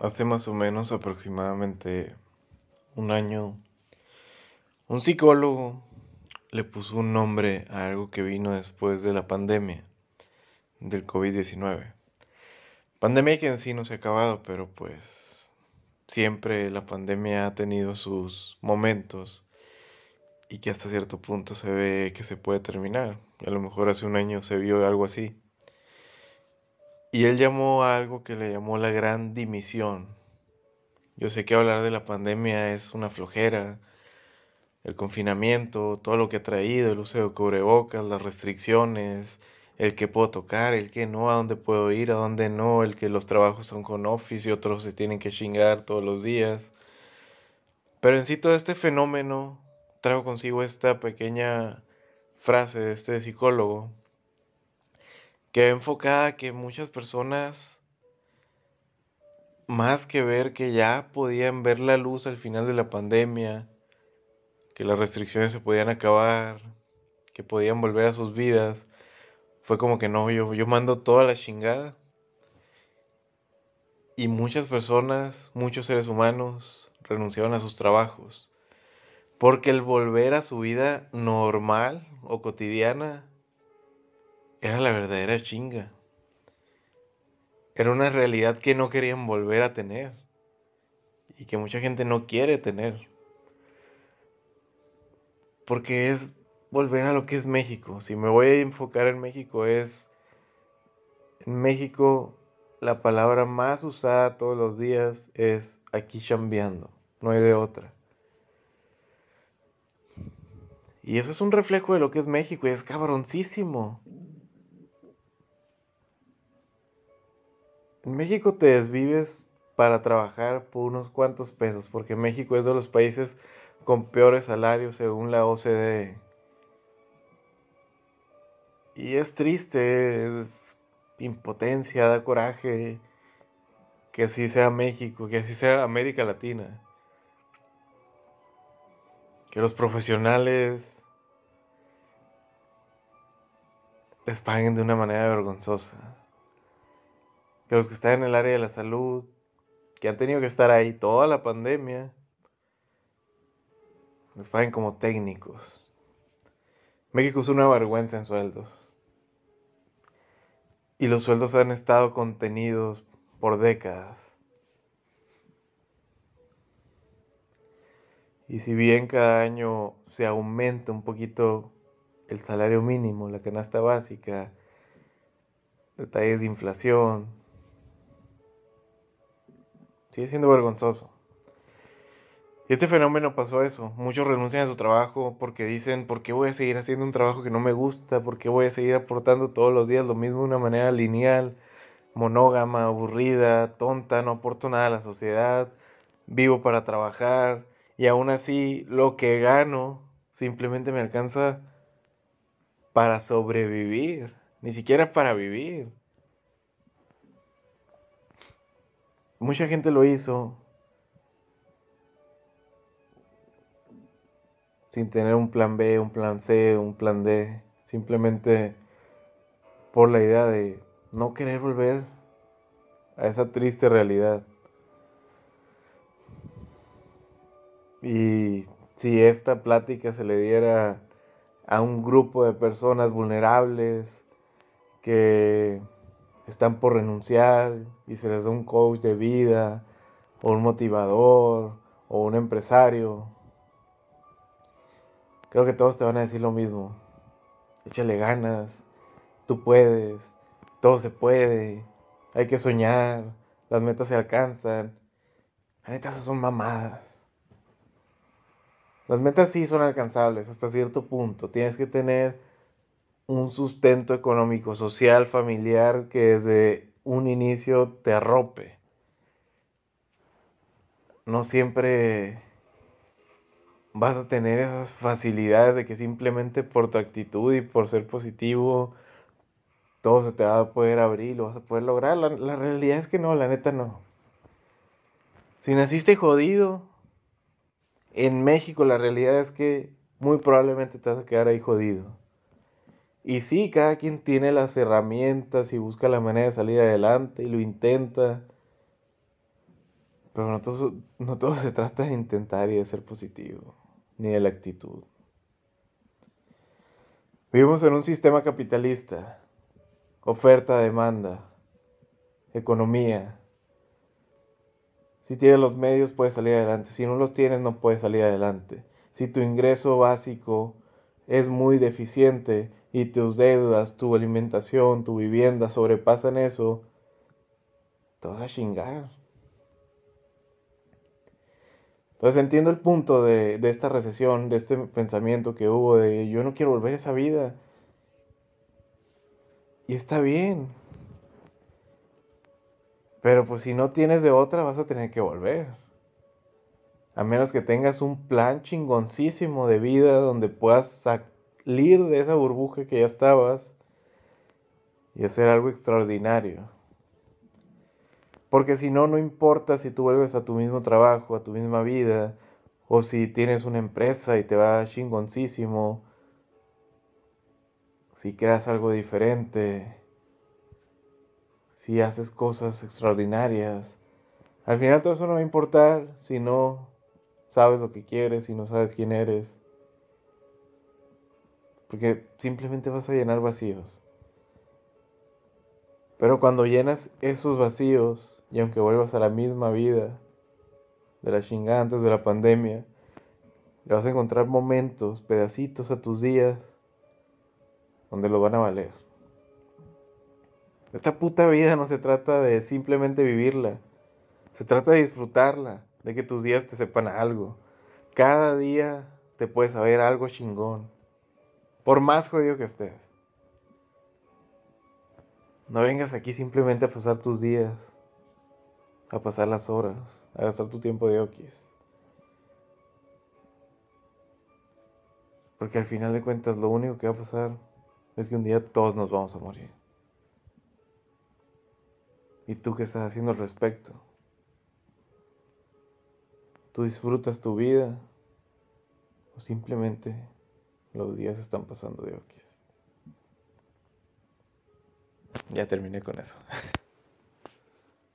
hace más o menos aproximadamente un año, un psicólogo le puso un nombre a algo que vino después de la pandemia del COVID-19. Pandemia que en sí no se ha acabado, pero pues siempre la pandemia ha tenido sus momentos y que hasta cierto punto se ve que se puede terminar. A lo mejor hace un año se vio algo así. Y él llamó a algo que le llamó la gran dimisión. Yo sé que hablar de la pandemia es una flojera, el confinamiento, todo lo que ha traído, el uso de cubrebocas, las restricciones, el que puedo tocar, el que no, a dónde puedo ir, a dónde no, el que los trabajos son con office y otros se tienen que chingar todos los días. Pero en sí todo este fenómeno traigo consigo esta pequeña frase de este psicólogo que enfocada que muchas personas, más que ver que ya podían ver la luz al final de la pandemia, que las restricciones se podían acabar, que podían volver a sus vidas, fue como que no, yo, yo mando toda la chingada. Y muchas personas, muchos seres humanos renunciaron a sus trabajos. Porque el volver a su vida normal o cotidiana era la verdadera chinga. Era una realidad que no querían volver a tener y que mucha gente no quiere tener. Porque es volver a lo que es México. Si me voy a enfocar en México es en México la palabra más usada todos los días es aquí chambeando, no hay de otra. Y eso es un reflejo de lo que es México y es cabroncísimo. En México te desvives para trabajar por unos cuantos pesos, porque México es de los países con peores salarios según la OCDE. Y es triste, es impotencia, da coraje que así sea México, que así sea América Latina. Que los profesionales les paguen de una manera vergonzosa que los que están en el área de la salud, que han tenido que estar ahí toda la pandemia, les paguen como técnicos. México es una vergüenza en sueldos. Y los sueldos han estado contenidos por décadas. Y si bien cada año se aumenta un poquito el salario mínimo, la canasta básica, detalles de inflación, Sigue siendo vergonzoso. Y este fenómeno pasó eso. Muchos renuncian a su trabajo porque dicen, ¿por qué voy a seguir haciendo un trabajo que no me gusta? ¿Por qué voy a seguir aportando todos los días lo mismo de una manera lineal, monógama, aburrida, tonta? No aporto nada a la sociedad. Vivo para trabajar. Y aún así, lo que gano simplemente me alcanza para sobrevivir. Ni siquiera para vivir. Mucha gente lo hizo sin tener un plan B, un plan C, un plan D, simplemente por la idea de no querer volver a esa triste realidad. Y si esta plática se le diera a un grupo de personas vulnerables que están por renunciar y se les da un coach de vida o un motivador o un empresario, creo que todos te van a decir lo mismo. Échale ganas, tú puedes, todo se puede, hay que soñar, las metas se alcanzan. Las metas son mamadas. Las metas sí son alcanzables hasta cierto punto. Tienes que tener un sustento económico, social, familiar que desde un inicio te arrope. No siempre vas a tener esas facilidades de que simplemente por tu actitud y por ser positivo todo se te va a poder abrir, lo vas a poder lograr. La, la realidad es que no, la neta no. Si naciste jodido, en México la realidad es que muy probablemente te vas a quedar ahí jodido. Y sí, cada quien tiene las herramientas y busca la manera de salir adelante y lo intenta. Pero no todo, no se trata de intentar y de ser positivo, ni de la actitud. Vivimos en un sistema capitalista, oferta, demanda, economía. Si tienes los medios puedes salir adelante, si no los tienes no puedes salir adelante. Si tu ingreso básico es muy deficiente y tus deudas, tu alimentación, tu vivienda sobrepasan eso, te vas a chingar. Entonces entiendo el punto de, esta recesión, de este pensamiento que hubo de yo no quiero volver a esa vida. Y está bien. Pero pues si no tienes de otra vas a tener que volver. A menos que tengas un plan chingoncísimo de vida donde puedas salir de esa burbuja que ya estabas y hacer algo extraordinario. Porque si no, no importa si tú vuelves a tu mismo trabajo, a tu misma vida, o si tienes una empresa y te va chingoncísimo, si creas algo diferente, si haces cosas extraordinarias. Al final todo eso no va a importar si no sabes lo que quieres, si no sabes quién eres. Porque simplemente vas a llenar vacíos. Pero cuando llenas esos vacíos, y aunque vuelvas a la misma vida de la chingada antes de la pandemia, le vas a encontrar momentos, pedacitos a tus días donde lo van a valer. Esta puta vida no se trata de simplemente vivirla, se trata de disfrutarla, de que tus días te sepan algo. Cada día te puedes saber algo chingón, por más jodido que estés. No vengas aquí simplemente a pasar tus días a pasar las horas, a gastar tu tiempo de okis. Porque al final de cuentas lo único que va a pasar es que un día todos nos vamos a morir. ¿Y tú qué estás haciendo al respecto? ¿Tú disfrutas tu vida? ¿O simplemente los días están pasando de okis? Ya terminé con eso.